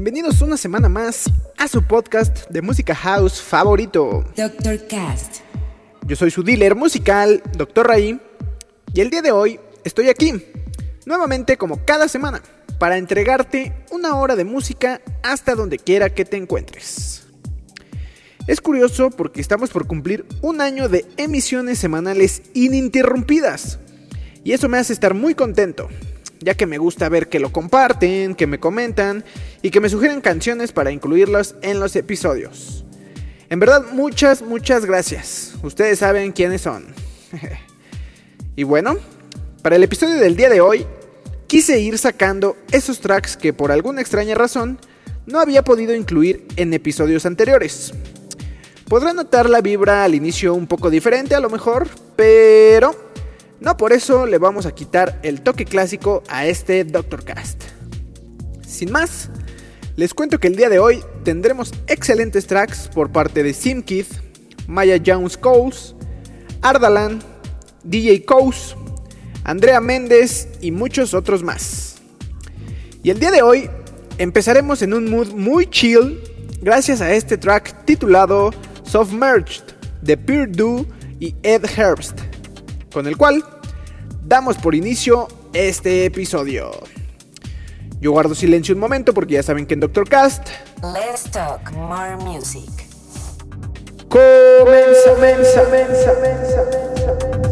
Bienvenidos una semana más a su podcast de música house favorito. Dr. Cast. Yo soy su dealer musical, Dr. Ray, y el día de hoy estoy aquí, nuevamente como cada semana, para entregarte una hora de música hasta donde quiera que te encuentres. Es curioso porque estamos por cumplir un año de emisiones semanales ininterrumpidas, y eso me hace estar muy contento, ya que me gusta ver que lo comparten, que me comentan y que me sugieren canciones para incluirlas en los episodios. En verdad, muchas, muchas gracias. Ustedes saben quiénes son. y bueno, para el episodio del día de hoy, quise ir sacando esos tracks que por alguna extraña razón no había podido incluir en episodios anteriores. Podrán notar la vibra al inicio un poco diferente a lo mejor, pero no por eso le vamos a quitar el toque clásico a este Doctor Cast. Sin más, les cuento que el día de hoy tendremos excelentes tracks por parte de Simkid, Maya Jones Coles, Ardalan, DJ Coase, Andrea Méndez y muchos otros más. Y el día de hoy empezaremos en un mood muy chill gracias a este track titulado Submerged de Purdue y Ed Herbst, con el cual damos por inicio este episodio. Yo guardo silencio un momento porque ya saben que en Doctor Cast Let's talk more music. comienza, mensa, mensa, mensa, mensa.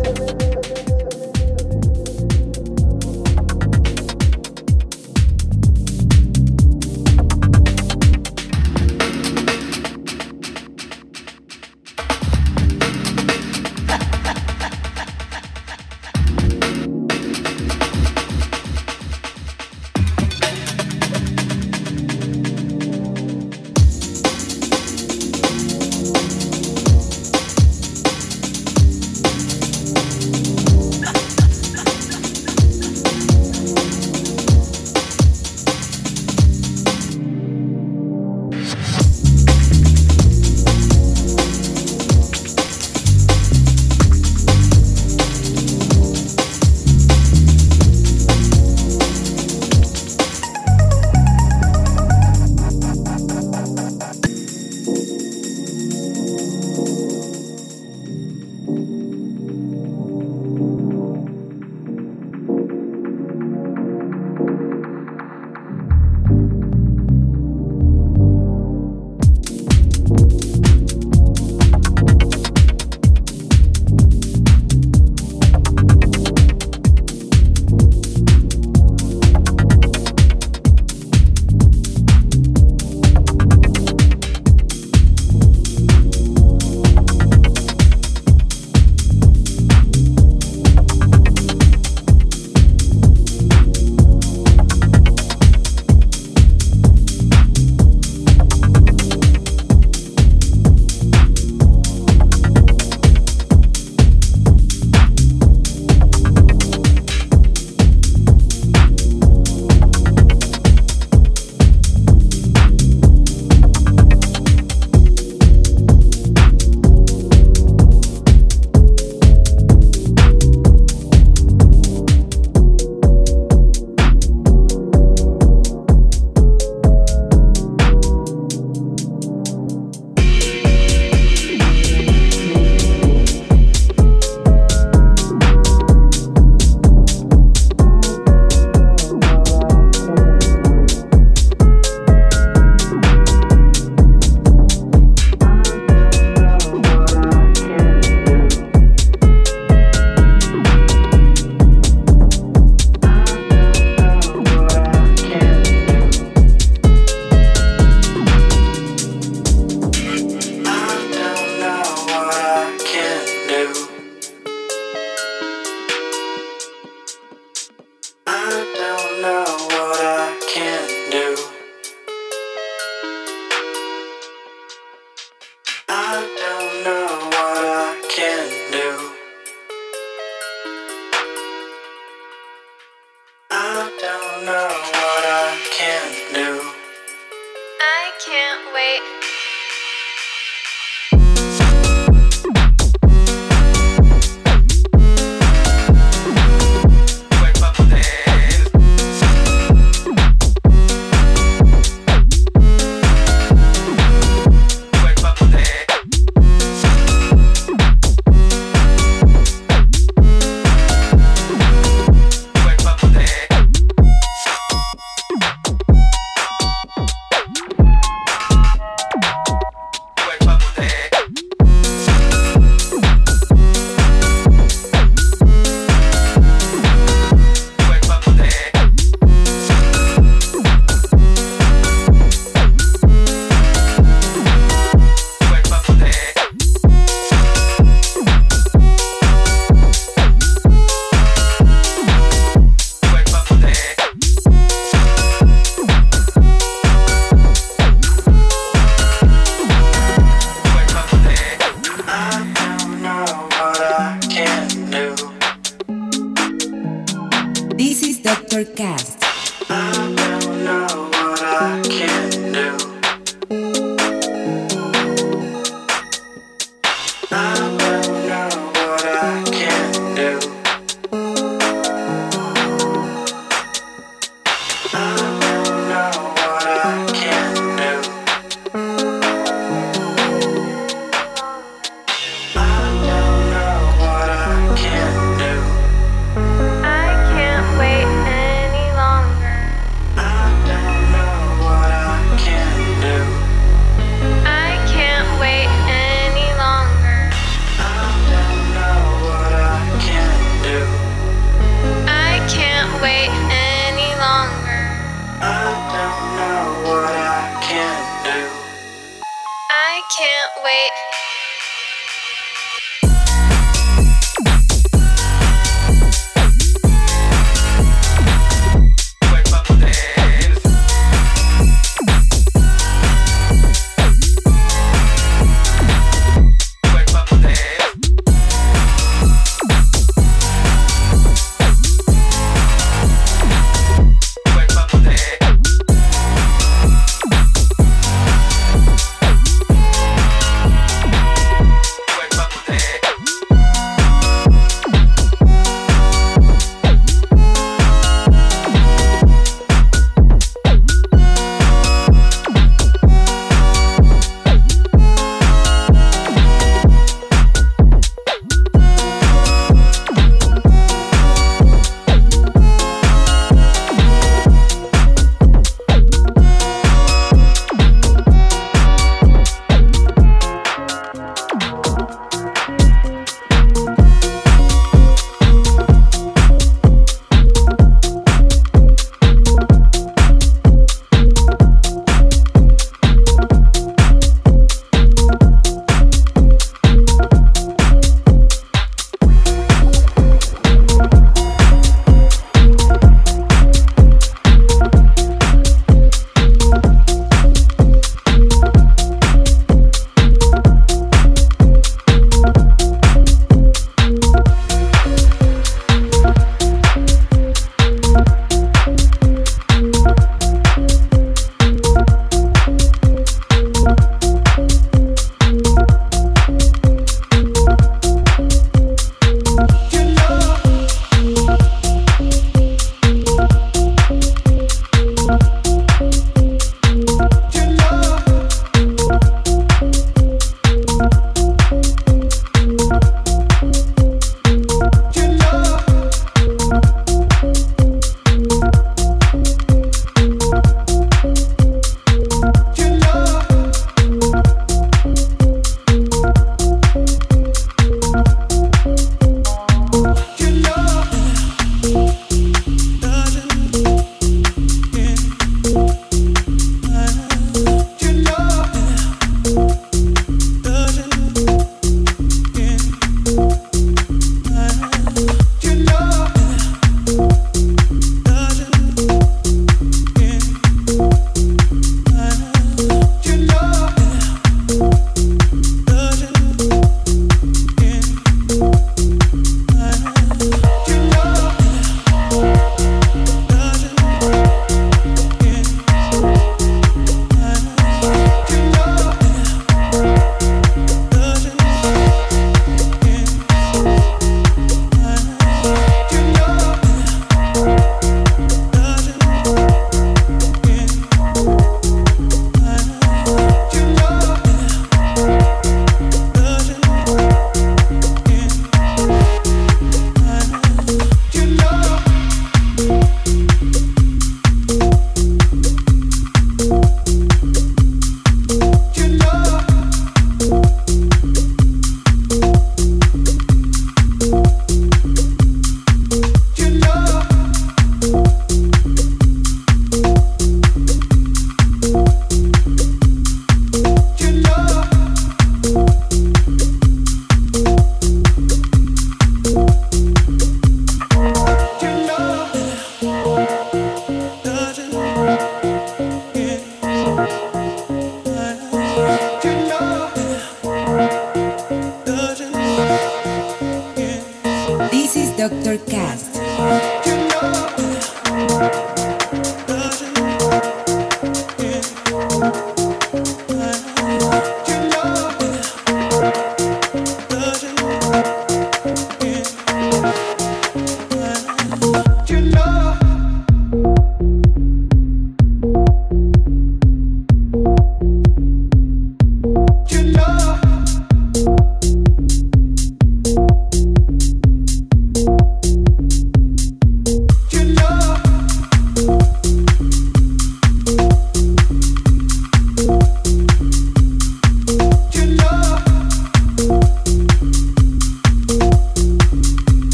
Can't wait.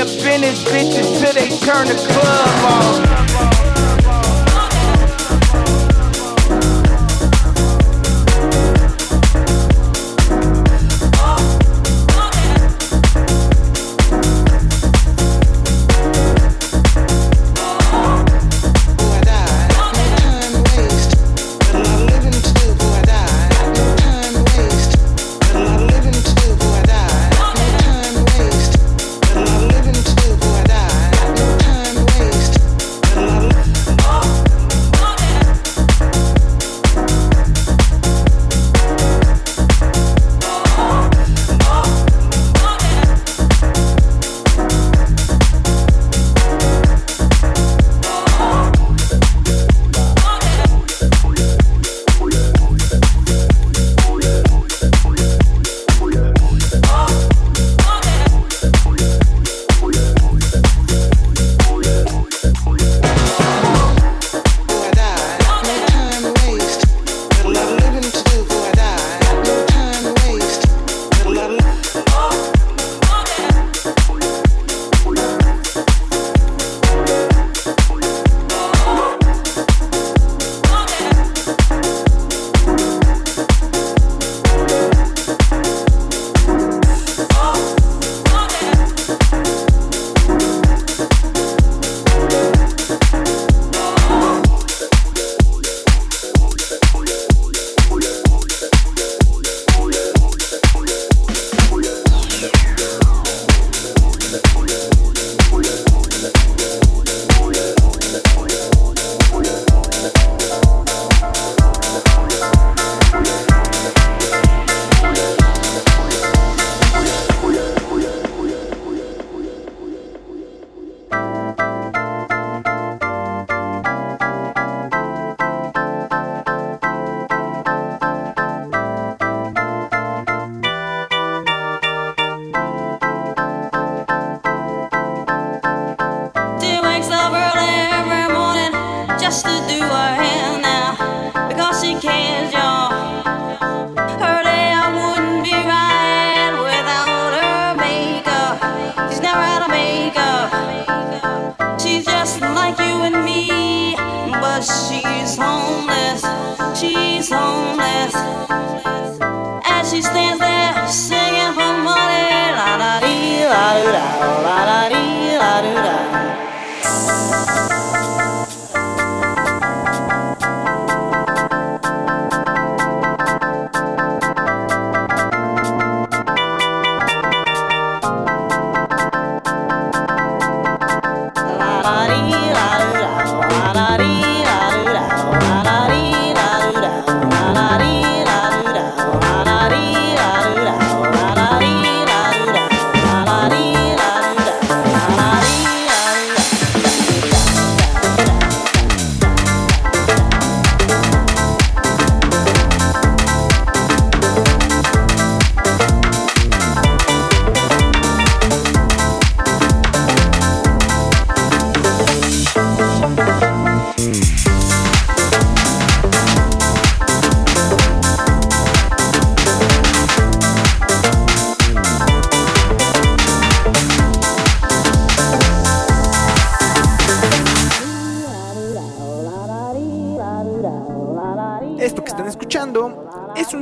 up in this bitches till they turn the club off.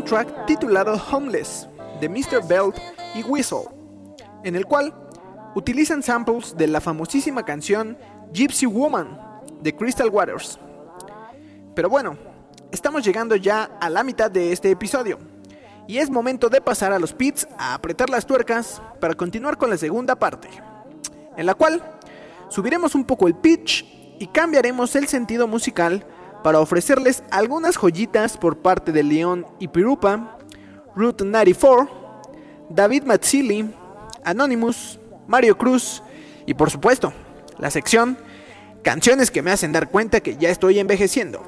Track titulado Homeless de Mr. Belt y Whistle, en el cual utilizan samples de la famosísima canción Gypsy Woman de Crystal Waters. Pero bueno, estamos llegando ya a la mitad de este episodio y es momento de pasar a los pits a apretar las tuercas para continuar con la segunda parte, en la cual subiremos un poco el pitch y cambiaremos el sentido musical para ofrecerles algunas joyitas por parte de León y Pirupa, Route 94, David Mazzilli, Anonymous, Mario Cruz y por supuesto, la sección Canciones que me hacen dar cuenta que ya estoy envejeciendo.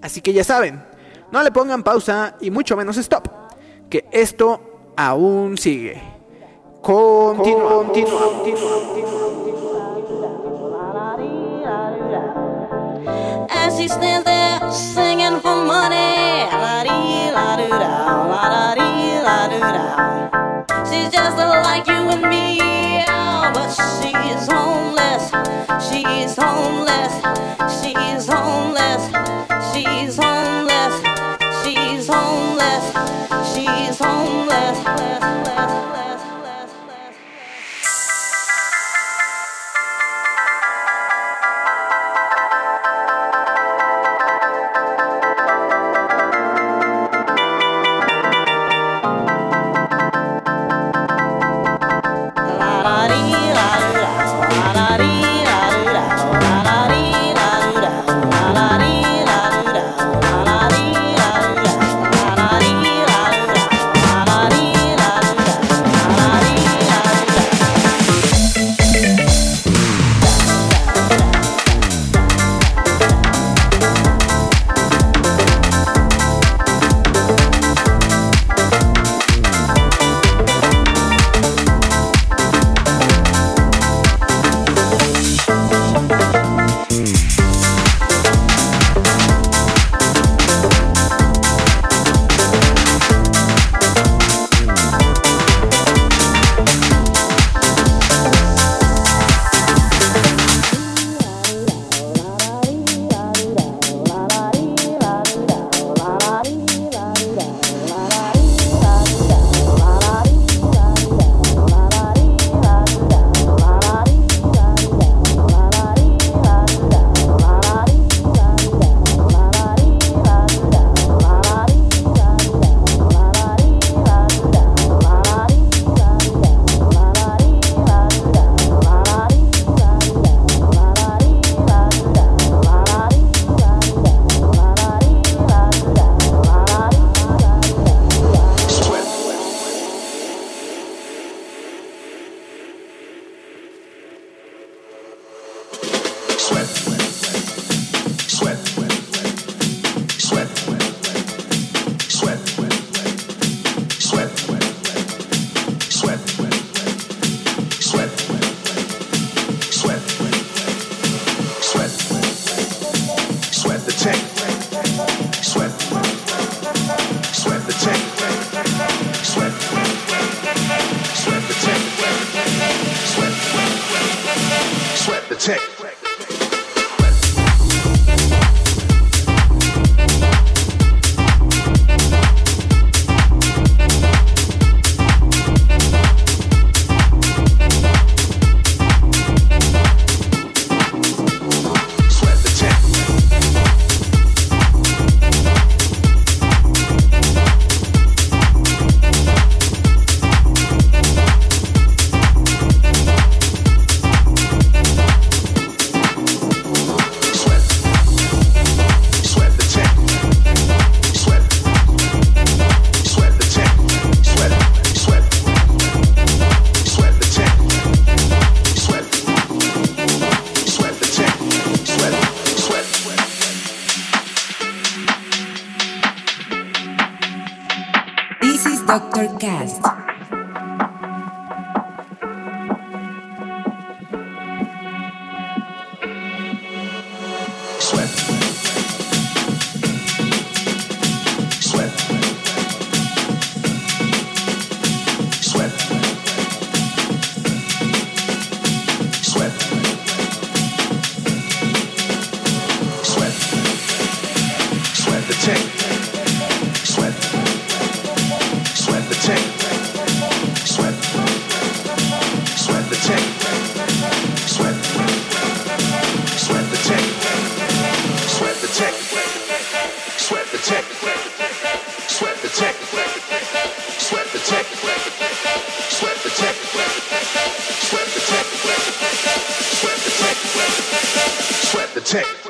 Así que ya saben, no le pongan pausa y mucho menos stop, que esto aún sigue. Continúa, continúa, As she stands there singing for money, la dee, la do da, la da dee, la do da. She's just like you and me, oh, but she's homeless. She's homeless. She's homeless. tech. check.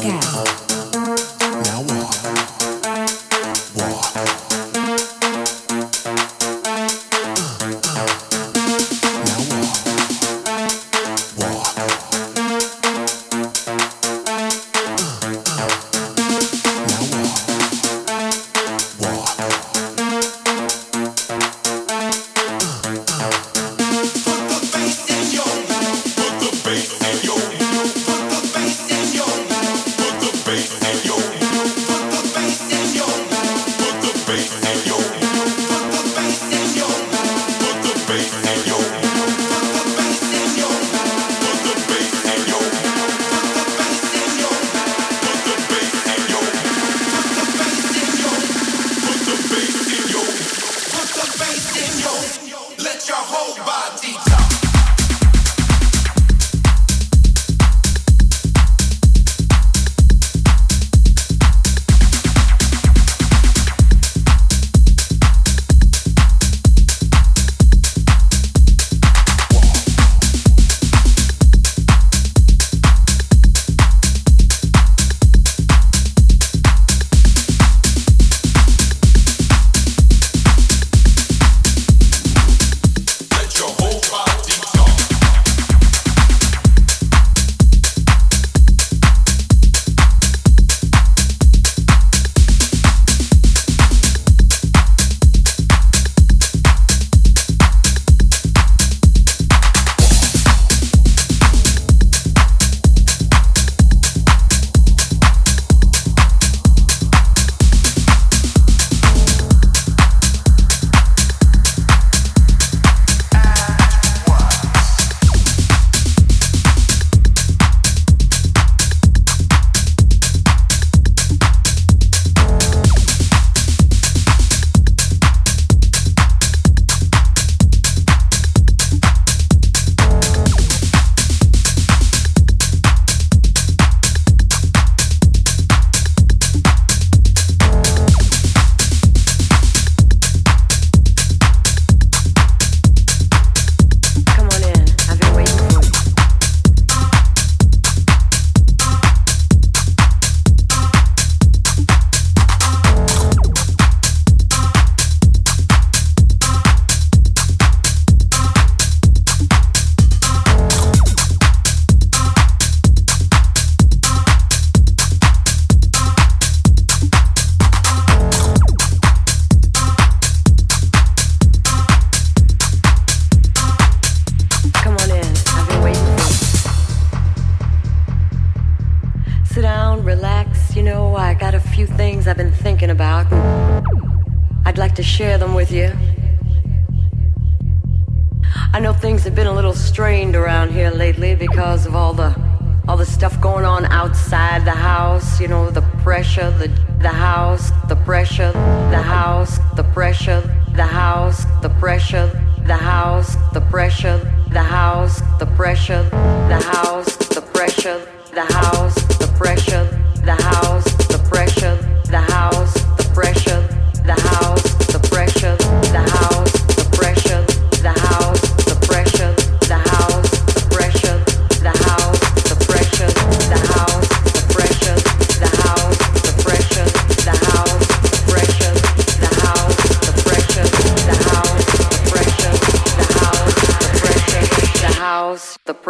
Pascal.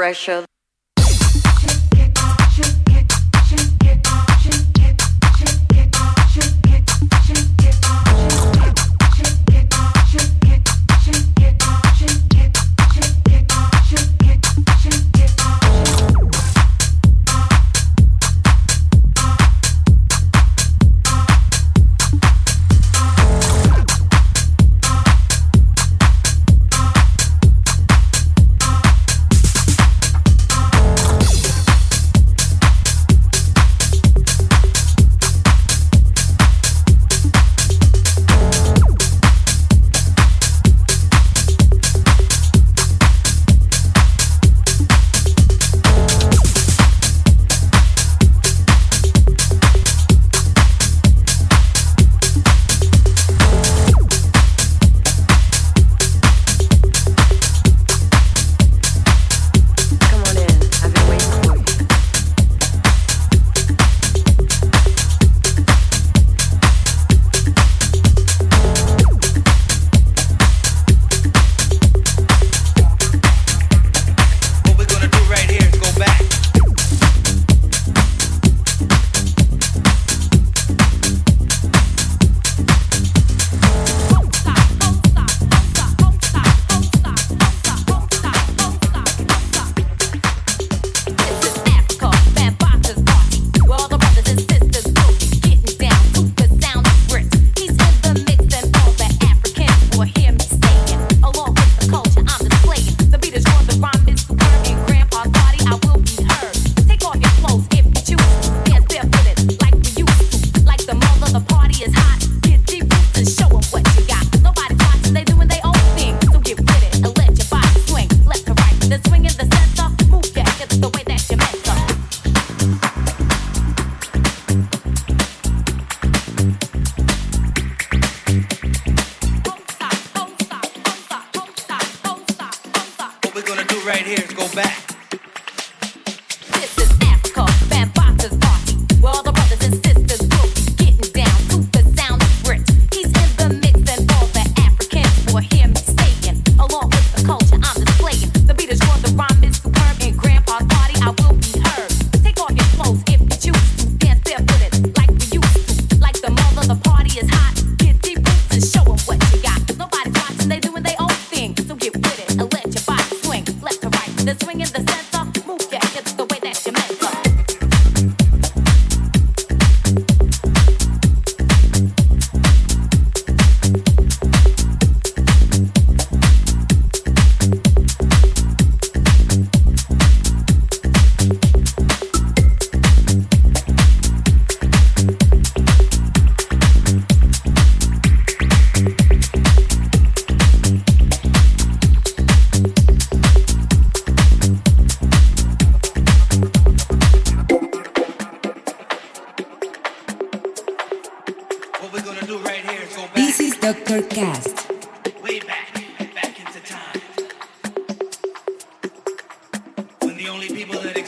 Pressure.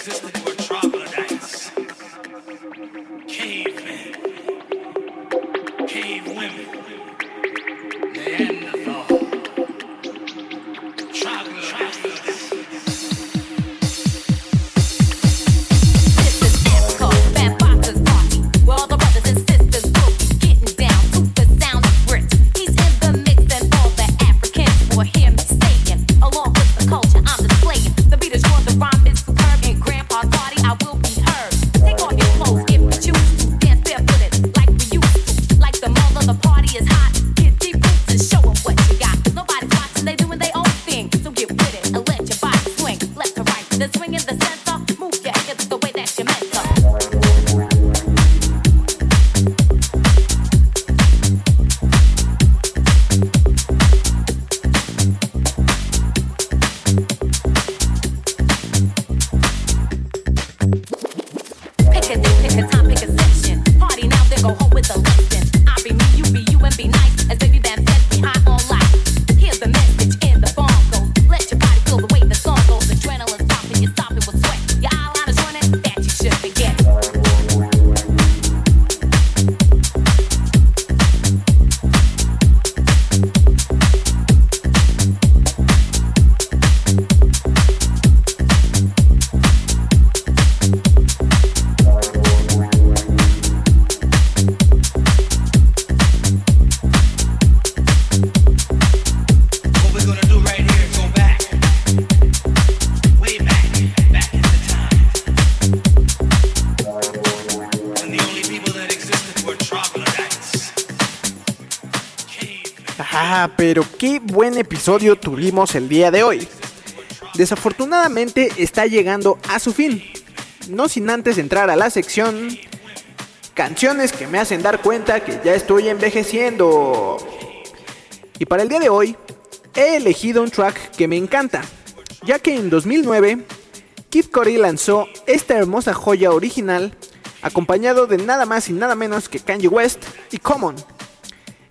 Existed Ah, pero qué buen episodio tuvimos el día de hoy. Desafortunadamente está llegando a su fin. No sin antes entrar a la sección canciones que me hacen dar cuenta que ya estoy envejeciendo. Y para el día de hoy he elegido un track que me encanta, ya que en 2009 Kid Cudi lanzó esta hermosa joya original acompañado de nada más y nada menos que Kanye West y Common.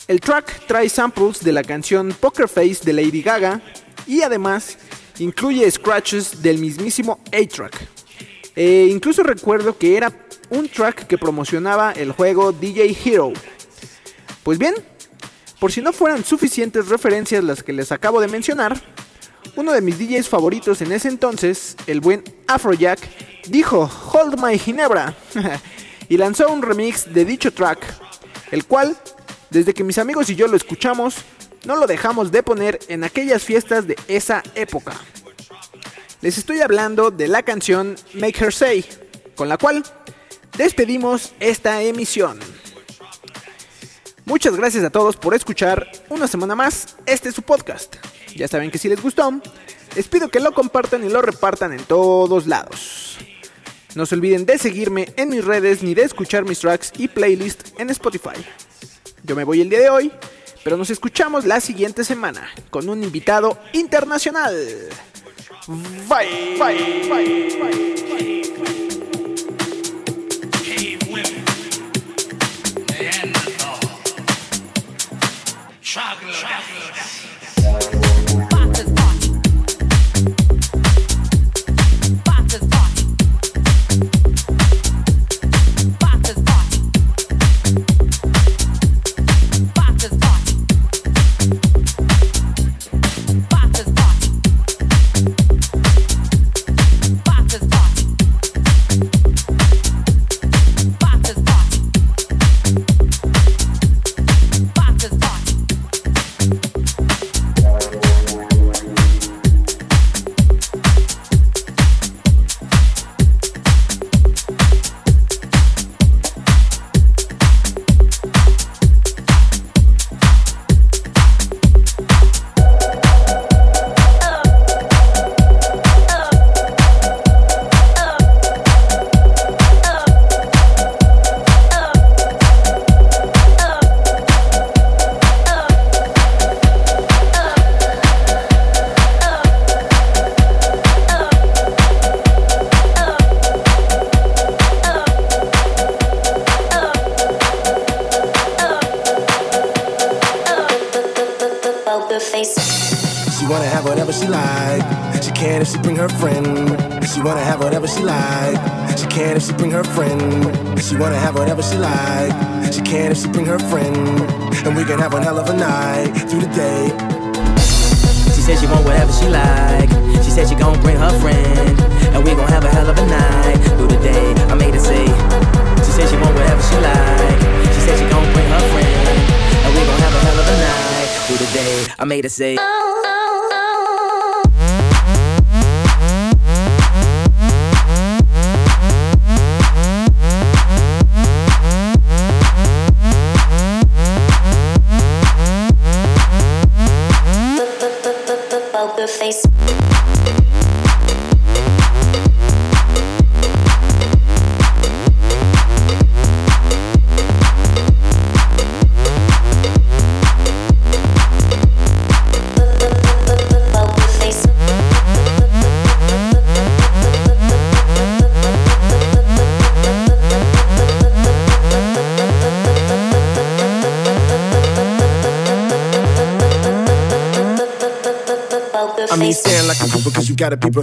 El track trae samples de la canción Poker Face de Lady Gaga y además incluye scratches del mismísimo A-Track. Eh, incluso recuerdo que era un track que promocionaba el juego DJ Hero. Pues bien, por si no fueran suficientes referencias las que les acabo de mencionar, uno de mis DJs favoritos en ese entonces, el buen Afrojack, dijo Hold My Ginebra y lanzó un remix de dicho track, el cual, desde que mis amigos y yo lo escuchamos, no lo dejamos de poner en aquellas fiestas de esa época. Les estoy hablando de la canción Make Her Say, con la cual despedimos esta emisión. Muchas gracias a todos por escuchar una semana más este es su podcast. Ya saben que si les gustó, les pido que lo compartan y lo repartan en todos lados. No se olviden de seguirme en mis redes ni de escuchar mis tracks y playlist en Spotify. Yo me voy el día de hoy, pero nos escuchamos la siguiente semana con un invitado internacional. Bye, bye, bye, bye.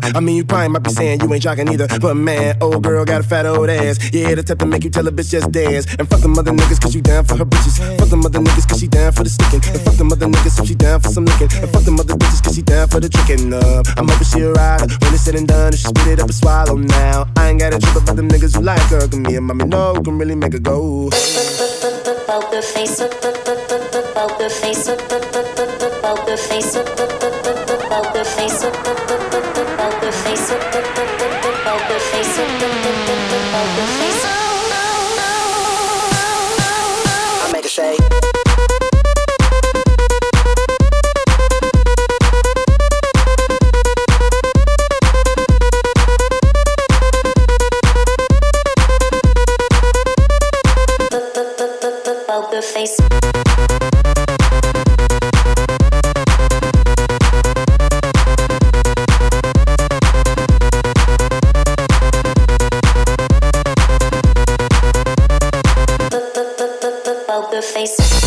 I mean, you probably might be saying you ain't jocking either. But man, old girl got a fat old ass. Yeah, the type to make you tell a bitch just dance. And fuck them other niggas cause you down for her bitches. Fuck them other niggas cause she down for the sticking. And fuck them other niggas if she down for some licking. And fuck them other bitches cause she down for the tricking. Uh, I'm hoping she a rider. When it's said and done, she spit it up and swallow now. I ain't got a trip about them niggas who like her. Cause me and mommy know can really make her go. Face. Poker face. Face. Poker face. Poker face. Poker face. Poker face. Poker face.